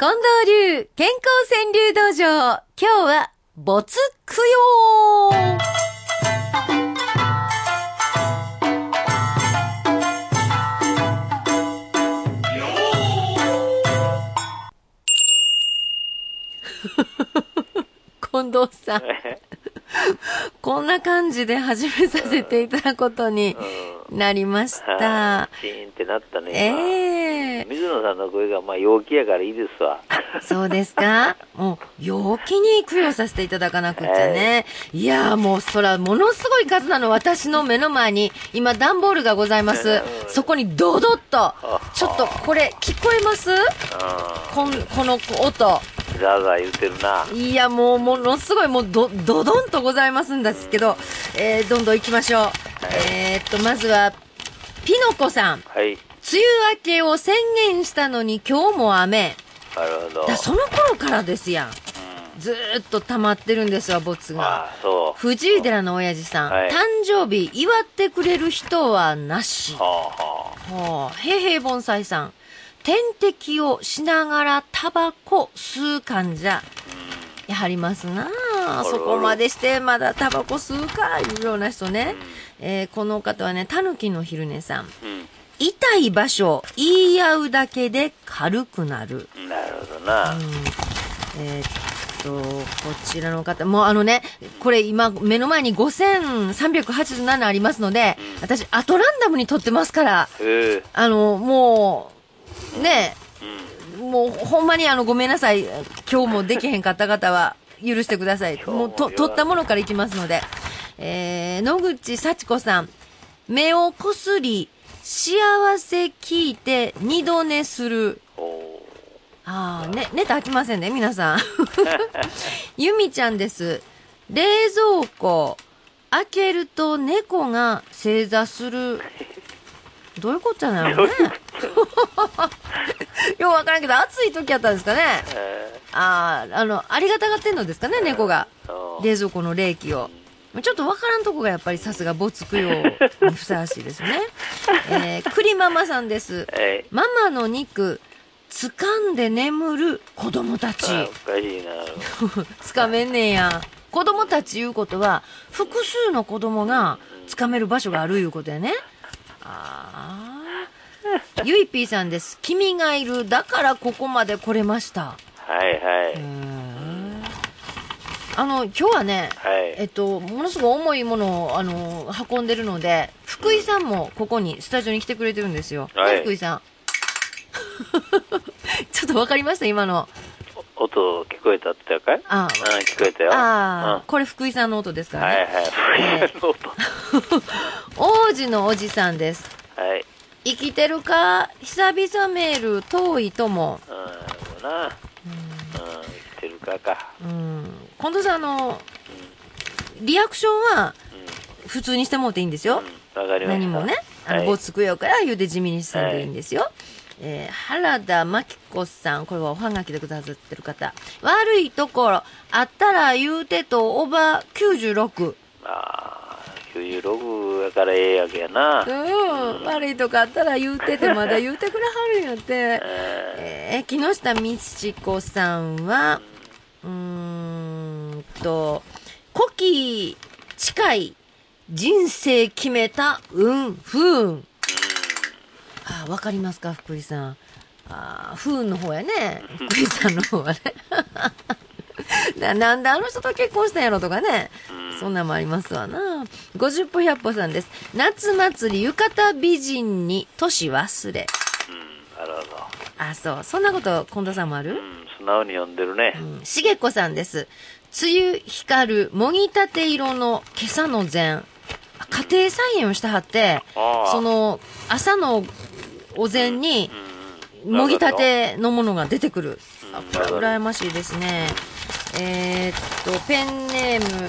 近藤流健康川柳道場。今日は、没供養近藤さん、こんな感じで始めさせていただくことになりました。チーンってなったね。ええ今水野さんの声がまあ陽気やからいいですわ。そうですか？もう、陽気に供養させていただかなくっちゃね。いやーもう、そら、ものすごい数なの私の目の前に、今、段ボールがございます。そこに、ドドッと、ちょっと、これ、聞こえます？うこん、この音。ん。ザーザー言うてるな。いや、もう、ものすごい、もう、ど、どどんとございますんですけど、えー、どんどん行きましょう。えーっと、まずは、ピノコさん。はい。梅雨明けを宣言したのに今日も雨。なるほど。だその頃からですやん。ずーっと溜まってるんですわ、ボツが。ああ、そう。藤井寺の親父さん、はい誕生日祝ってくれる人はなし。はあははあ、平平盆栽さん、点滴をしながらタバコ吸う患者。やはりますなああるそこまでしてまだタバコ吸うかいうような人ね。えーこの方はね、たぬきの昼寝さん。あ。痛い場所言い合うだけで軽くなる。うん。なるほどな。えーっと、こちらの方、もうあのね、これ今目の前に5387ありますので、私、アトランダムに撮ってますから。あの、もう、ね、うん。もうほんまにあの、ごめんなさい。今日もできへんかった方は、許してください。もうと、撮ったものからいきますので。えー、野口幸子さん。目をこすり、幸せ聞いて二度寝する。ああ、ね、寝た飽きませんね、皆さん。ゆみちゃんです。冷蔵庫、開けると猫が正座する。どういうことなのね。ようわからんけど、暑い時やったんですかね。ああ、あの、ありがたがってんのですかね、猫が。冷蔵庫の冷気を。ちょっとわからんとこがやっぱりさすが没供養にふさわしいですね。えー、栗ママさんです。はい。ママの肉、掴んで眠る子供たち。あおかしいな。掴めんねんや。子供たちいうことは、複数の子供が掴める場所があるいうことやね。ああ。ゆいぴーさんです。君がいる。だからここまで来れました。はいはい。んあの、今日はね、はいえっと、ものすごい重いものを、あの、運んでるので、福井さんもここに、スタジオに来てくれてるんですよ。はいね福井さん。ちょっとわかりました？今の。お音聞こえたってかい？あうん、聞こえたよ。ああ、うんこれ福井さんの音ですからね。はいはい。え音。王子のおじさんです。はい。生きてるか？久々メール遠い友。うん、な。うん、生きてるかか。うん。近藤さん、あの、リアクションは普通にしてもらっていいんですよ。うん、わかりました。何もね、あの、はいぼつくよから言うて地味にしたんでいいんですよ。えー原田真紀子さん、これはおはがきでくださってる方。悪いところ、あったら言うてと、おば96。ああ、96やからええやけやな。うん、悪いとこあったら言うてて、まだ言うてくれはるんやって。え えー木下美智子さんは、うーんと、古希近い人生決めた運、不運。あーわかりますか、福井さん。あー不運の方やね。福井さんの方はね。ななんであの人と結婚したんやろとかね。そんなんもありますわな。50歩100歩さんです。夏祭り浴衣美人に年忘れ。うん、なるほど。あ、そう。そんなこと、近藤さんもある？うん、素直に読んでるね。うんしげこさんです。梅雨光る、もぎたて色の今朝の膳。あ家庭菜園をしたはって、ああその、朝のお膳に、うん、もぎたてのものが出てくる。あうんこれ羨ましいですね。えーっと、ペンネーム、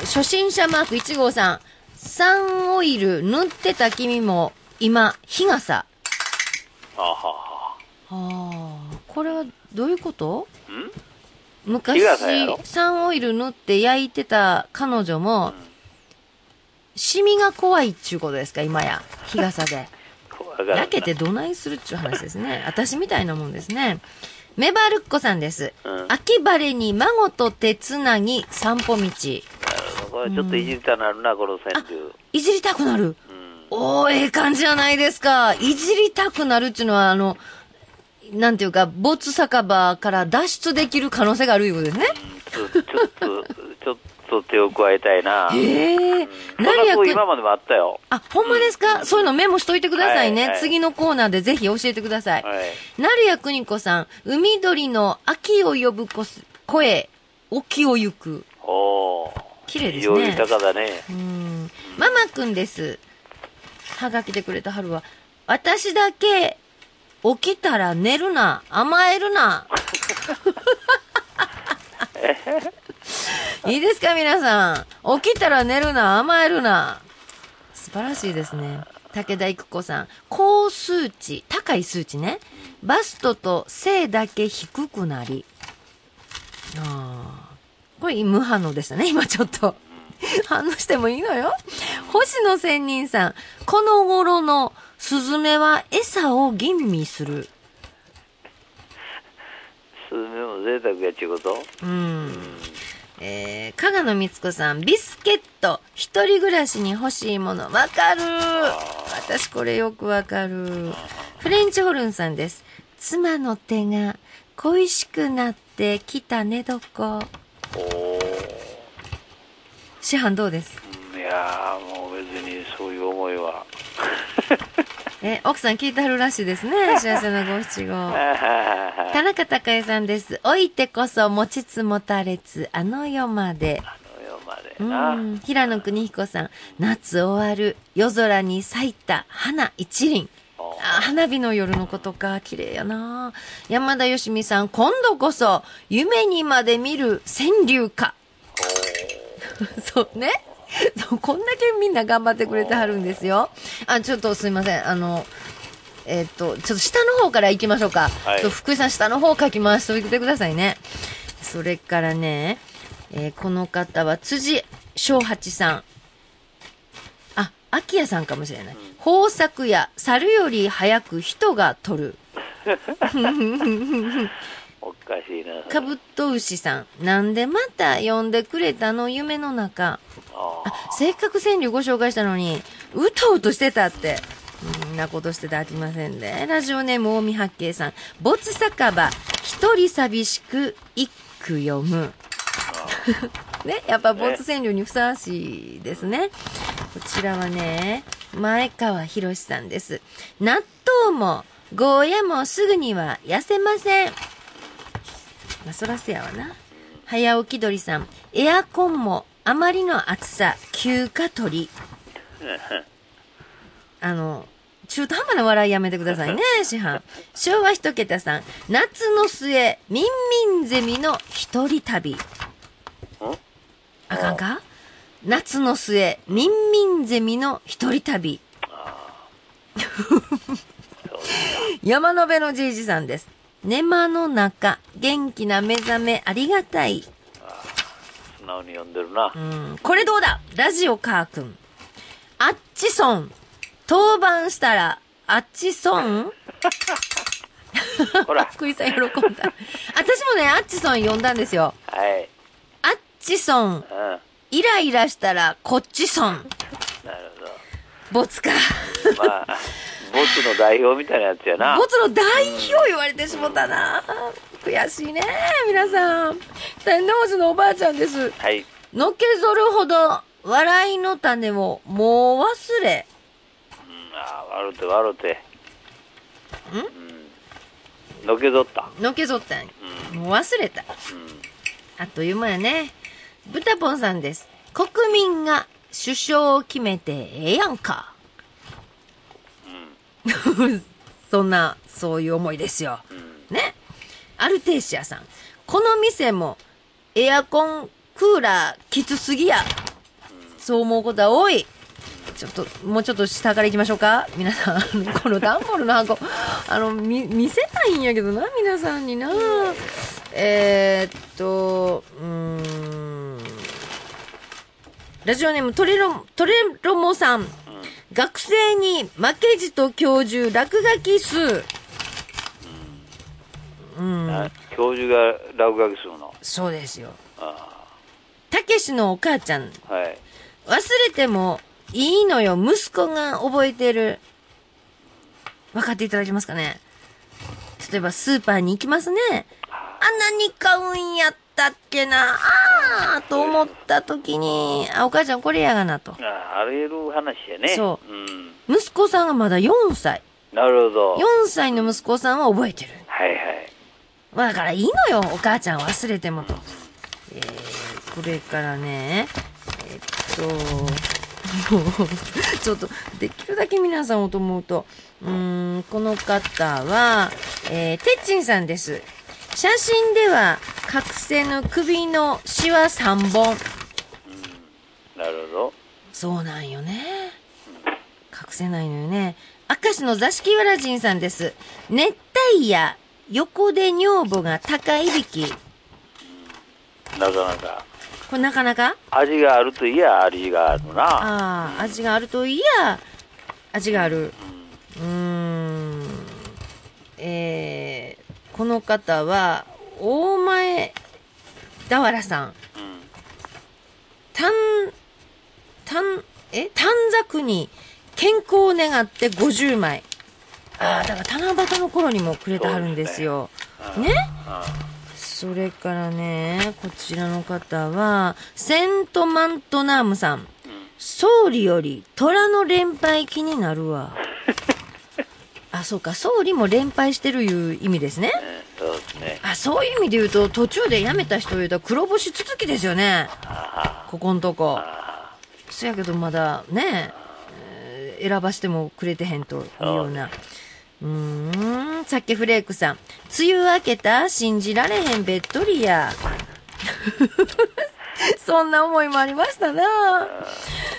初心者マーク1号さん。サンオイル塗ってた君も、今、日傘。あはは。はあ、これはどういうこと？うん？昔サンオイル塗って焼いてた彼女も、シミが怖いっちゅうことですか、今や。日傘で。焼けてどないするっちゅう話ですね。私みたいなもんですね。メバルッコさんです。うん秋晴れに孫と手つなぎ散歩道。これちょっといじりたなるな、この川柳。いじりたくなる。うん。おー、ええ感じじゃないですか。いじりたくなるっていうのは、あの、なんていうか、没酒場から脱出できる可能性があるいうことですね。ちょちょっと、ちょっと手を加えたいな。ええうんそんな成也くん、子今までもあったよ。あ、ほんまですか？そういうのメモしといてくださいね。はいはい次のコーナーでぜひ教えてください。はい。成谷邦子さん、海鳥の秋を呼ぶこす声、沖を行く。おー。綺麗ですね豊かだね。うん。ママくんです。はがきでくれた春は、私だけ、起きたら寝るな、甘えるな。いいですか皆さん。起きたら寝るな、甘えるな。素晴らしいですね。武田育子さん。高数値、高い数値ね。バストと背だけ低くなり。ああ。これ無反応でしたね、今ちょっと。反応してもいいのよ。星野仙人さん。この頃のスズメは餌を吟味する。スズメも贅沢やっちゅうこと？うん。えー、加賀野光子さん。ビスケット。一人暮らしに欲しいもの。わかる私これよくわかる。フレンチホルンさんです。妻の手が恋しくなってきた寝床。師範どうです？いやーもう別にそういう思いは。え、奥さん聞いてはるらしいですね。幸せな五七五。田中孝恵さんです。おいてこそ持ちつ持たれつ、あの世まで。うな。ん。平野邦彦さん。夏終わる。夜空に咲いた花一輪。おあ、花火の夜のことか。綺麗やな山田よしみさん。今度こそ、夢にまで見る川柳か。そうね。そう、こんだけみんな頑張ってくれてはるんですよ。あ、ちょっとすいません。あの、えっ、と、ちょっと下の方から行きましょうか。はい福井さん下の方書き回しておいてくださいね。それからね、えーこの方は辻正八さん。あ、秋谷さんかもしれない。豊作や猿より早く人が取る。おかしいな。カブトウシさん。なんでまた呼んでくれたの夢の中。ああ、せっかく川柳ご紹介したのに、うとうとしてたって。んなことしてたらあきませんね。ラジオネーム大見八景さん。没酒場、一人寂しく一句読む。ね、やっぱ没川柳にふさわしいですね。こちらはね、前川博さんです。納豆も、ゴーヤもすぐには痩せません。まあ、そらせやわな。早起き鳥さん。エアコンもあまりの暑さ、休暇取り。あの、中途半端な笑いやめてくださいね、師範。昭和一桁さん。夏の末、ミンミンゼミの一人旅。あかんか？夏の末、ミンミンゼミの一人旅。山の辺のじいじさんです。寝間の中、元気な目覚めありがたい。素直に読んでるなう。ん、これどうだ？ラジオカー君。アッチソン。当番したら、アッチソンほら。福井さん喜んだ。私もね、アッチソン読んだんですよ。はい。アッチソン。うん。イライラしたら、こっちソン。なるボツか。ほど。まあ、ボツの代表みたいなやつやな。ボツの代表言われてしもたな。悔しいね、皆さん。天王寺のおばあちゃんです。はい。のけぞるほど、笑いの種をもう忘れ。うん、ああ、笑うて笑うて。うん。のけぞった。のけぞったんやうん。もう忘れた。うん。あっという間やね。ブタポンさんです。国民が首相を決めてええやんか。そんな、そういう思いですよ。うん。ね。アルテーシアさん。この店もエアコン、クーラーきつすぎや。そう思うことは多い。ちょっと、もうちょっと下から行きましょうか皆さん、この段ボールの箱、あの、み、見せたいんやけどな、皆さんにな。えー、っと、うーん。ラジオネーム、トレロ、トレロモさん。学生に負けじと教授落書き数。ううん。な教授が落書きするの。そうですよ。あたけしのお母ちゃん、あはい。忘れてもいいのよ。息子が覚えてる。分かっていただけますかね？例えばスーパーに行きますね。あ、何買うんやったっけな？あーと思った時に、あ、お母ちゃんこれやがなと。ああ、あり得る話やね。。そううん。息子さんがまだ4歳。なるほど。4歳の息子さんは覚えてる。はいはい。まあだからいいのよ、お母ちゃん忘れてもと。えー、これからね、えっと、も うちょっと、できるだけ皆さんをと思うと、うーん、この方は、えー、てっちんさんです。写真では、隠せぬ首のシワ3本。なるほど。そうなんよね。隠せないのよね。明石の座敷わらじんさんです。熱帯夜、横で女房が高いびき。なかなか。これなかなか？味があるといや味があるな。ああ、味があるといや、味がある。うーん。えー、この方は、大前田原さん。うん。短、短、え？短冊に健康を願って50枚。ああ、だから七夕の頃にもくれてはるんですよ。うんねあそれからね、こちらの方は、セントマントナームさん総理より虎の連敗気になるわ。あ、そうか、総理も連敗してるいう意味ですね。ですね。あ、そういう意味で言うと、途中で辞めた人言うと黒星続きですよね。あここんとこ。あそやけどまだね、えー選ばしてもくれてへんというような。うーん、さっきフレークさん。梅雨明けた信じられへんべっとりや。そんな思いもありましたな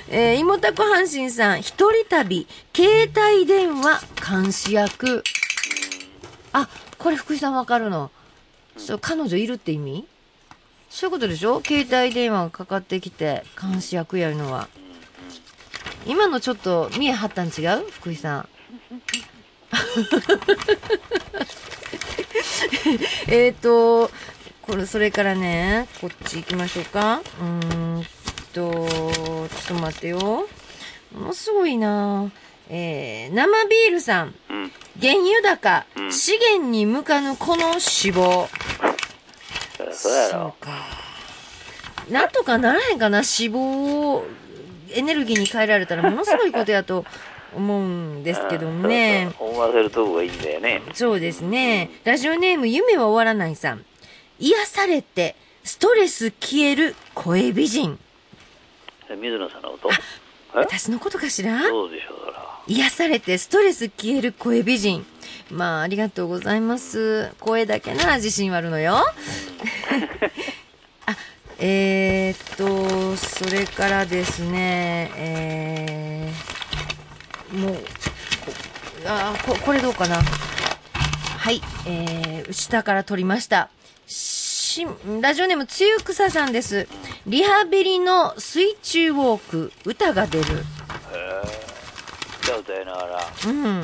えー、妹たこ阪神さん、一人旅、携帯電話監視役。あ、これ福井さんわかるの？そう、彼女いるって意味？そういうことでしょ？携帯電話がかかってきて、監視役やるのは。今のちょっと見え張ったん違う？福井さん。えっと、これ、それからね、こっち行きましょうか。うーんと、ちょっと待ってよ。ものすごいなえー、生ビールさん。うん。原油高、うん資源に向かぬこの脂肪。そうやろ。か。なんとかならへんかな脂肪をエネルギーに変えられたらものすごいことやと思うんですけどね。そうそう思わせるとこがいいんだよね。そうですね。ラジオネーム夢は終わらないさん。癒されて、ストレス消える声美人。水野さんのこと？え？私のことかしら？そうでしょう、そら。癒されてストレス消える声美人。まあ、ありがとうございます。声だけな自信はあるのよ。あ、えー、っと、それからですね、えー、もう、こあこ、これどうかな。はい、えー、下から取りました。し、ラジオネーム、つゆくささんです。リハビリの水中ウォーク、歌が出る。へえ。歌歌いながら。うん。うん。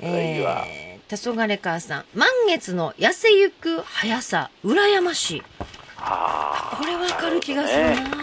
えー、黄昏母さん。満月の痩せゆく速さ、羨ましい。ああ。これわかる気がするな、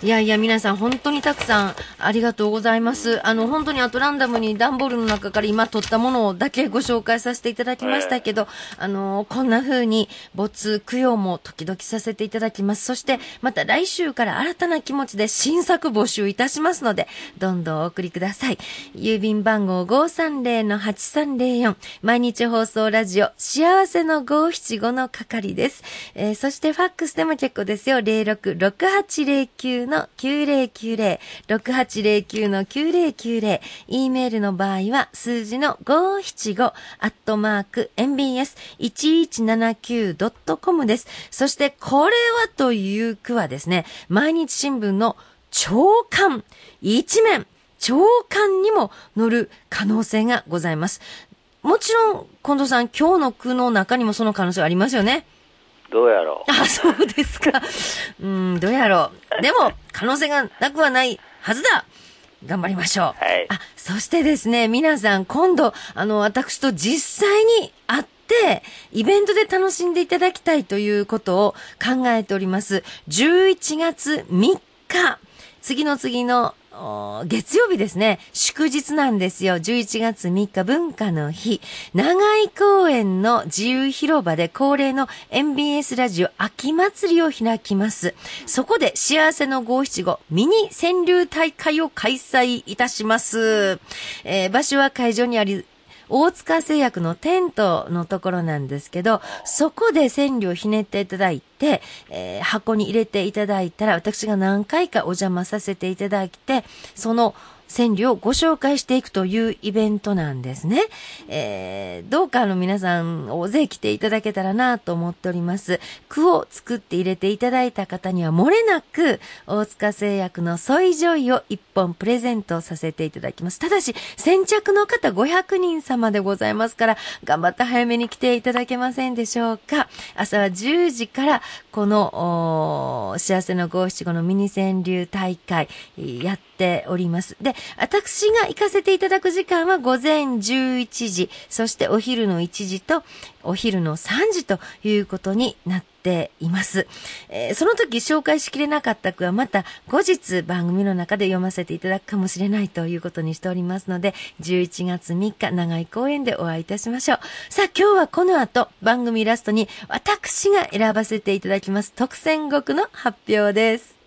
いやいや、皆さん本当にたくさんありがとうございます。あの、本当にあとランダムに段ボールの中から今取ったものだけご紹介させていただきましたけど、あの、こんな風に没供養も時々させていただきます。そして、また来週から新たな気持ちで新作募集いたしますので、どんどんお送りください。郵便番号530-8304、毎日放送ラジオ、幸せの575の係です。えーそしてファックスでも結構ですよ。066809の9090、6809の9090、e メールの場合は数字の575、アットマーク、mbs1179.com です。そしてこれはという句はですね、毎日新聞の朝刊、一面、朝刊にも載る可能性がございます。もちろん、近藤さん、今日の句の中にもその可能性ありますよね。どうやろう？あ、そうですか。うん、どうやろう。でも、可能性がなくはないはずだ頑張りましょう。はいあ、そしてですね、皆さん、今度、あの、私と実際に会って、イベントで楽しんでいただきたいということを考えております。11月3日、次の次のお月曜日ですね、祝日なんですよ。11月3日文化の日。長井公園の自由広場で恒例の MBS ラジオ秋祭りを開きます。そこで幸せの五七五ミニ川柳大会を開催いたします。えー場所は会場にあり、大塚製薬のテントのところなんですけど、そこで線量をひねっていただいて、えー箱に入れていただいたら、私が何回かお邪魔させていただいて、その川柳をご紹介していくというイベントなんですね。えーどうかあの皆さん大勢来ていただけたらなと思っております。句を作って入れていただいた方には漏れなく大塚製薬のソイジョイを一本プレゼントさせていただきます。ただし先着の方500人様でございますから頑張って早めに来ていただけませんでしょうか。朝は10時からこのおー幸せの五七五のミニ川柳大会やっております。で、私が行かせていただく時間は午前11時、そしてお昼の1時とお昼の3時ということになっています。えーその時紹介しきれなかった句はまた後日番組の中で読ませていただくかもしれないということにしておりますので、11月3日長井公園でお会いいたしましょう。さあ今日はこの後番組ラストに私が選ばせていただきます特選語句の発表です。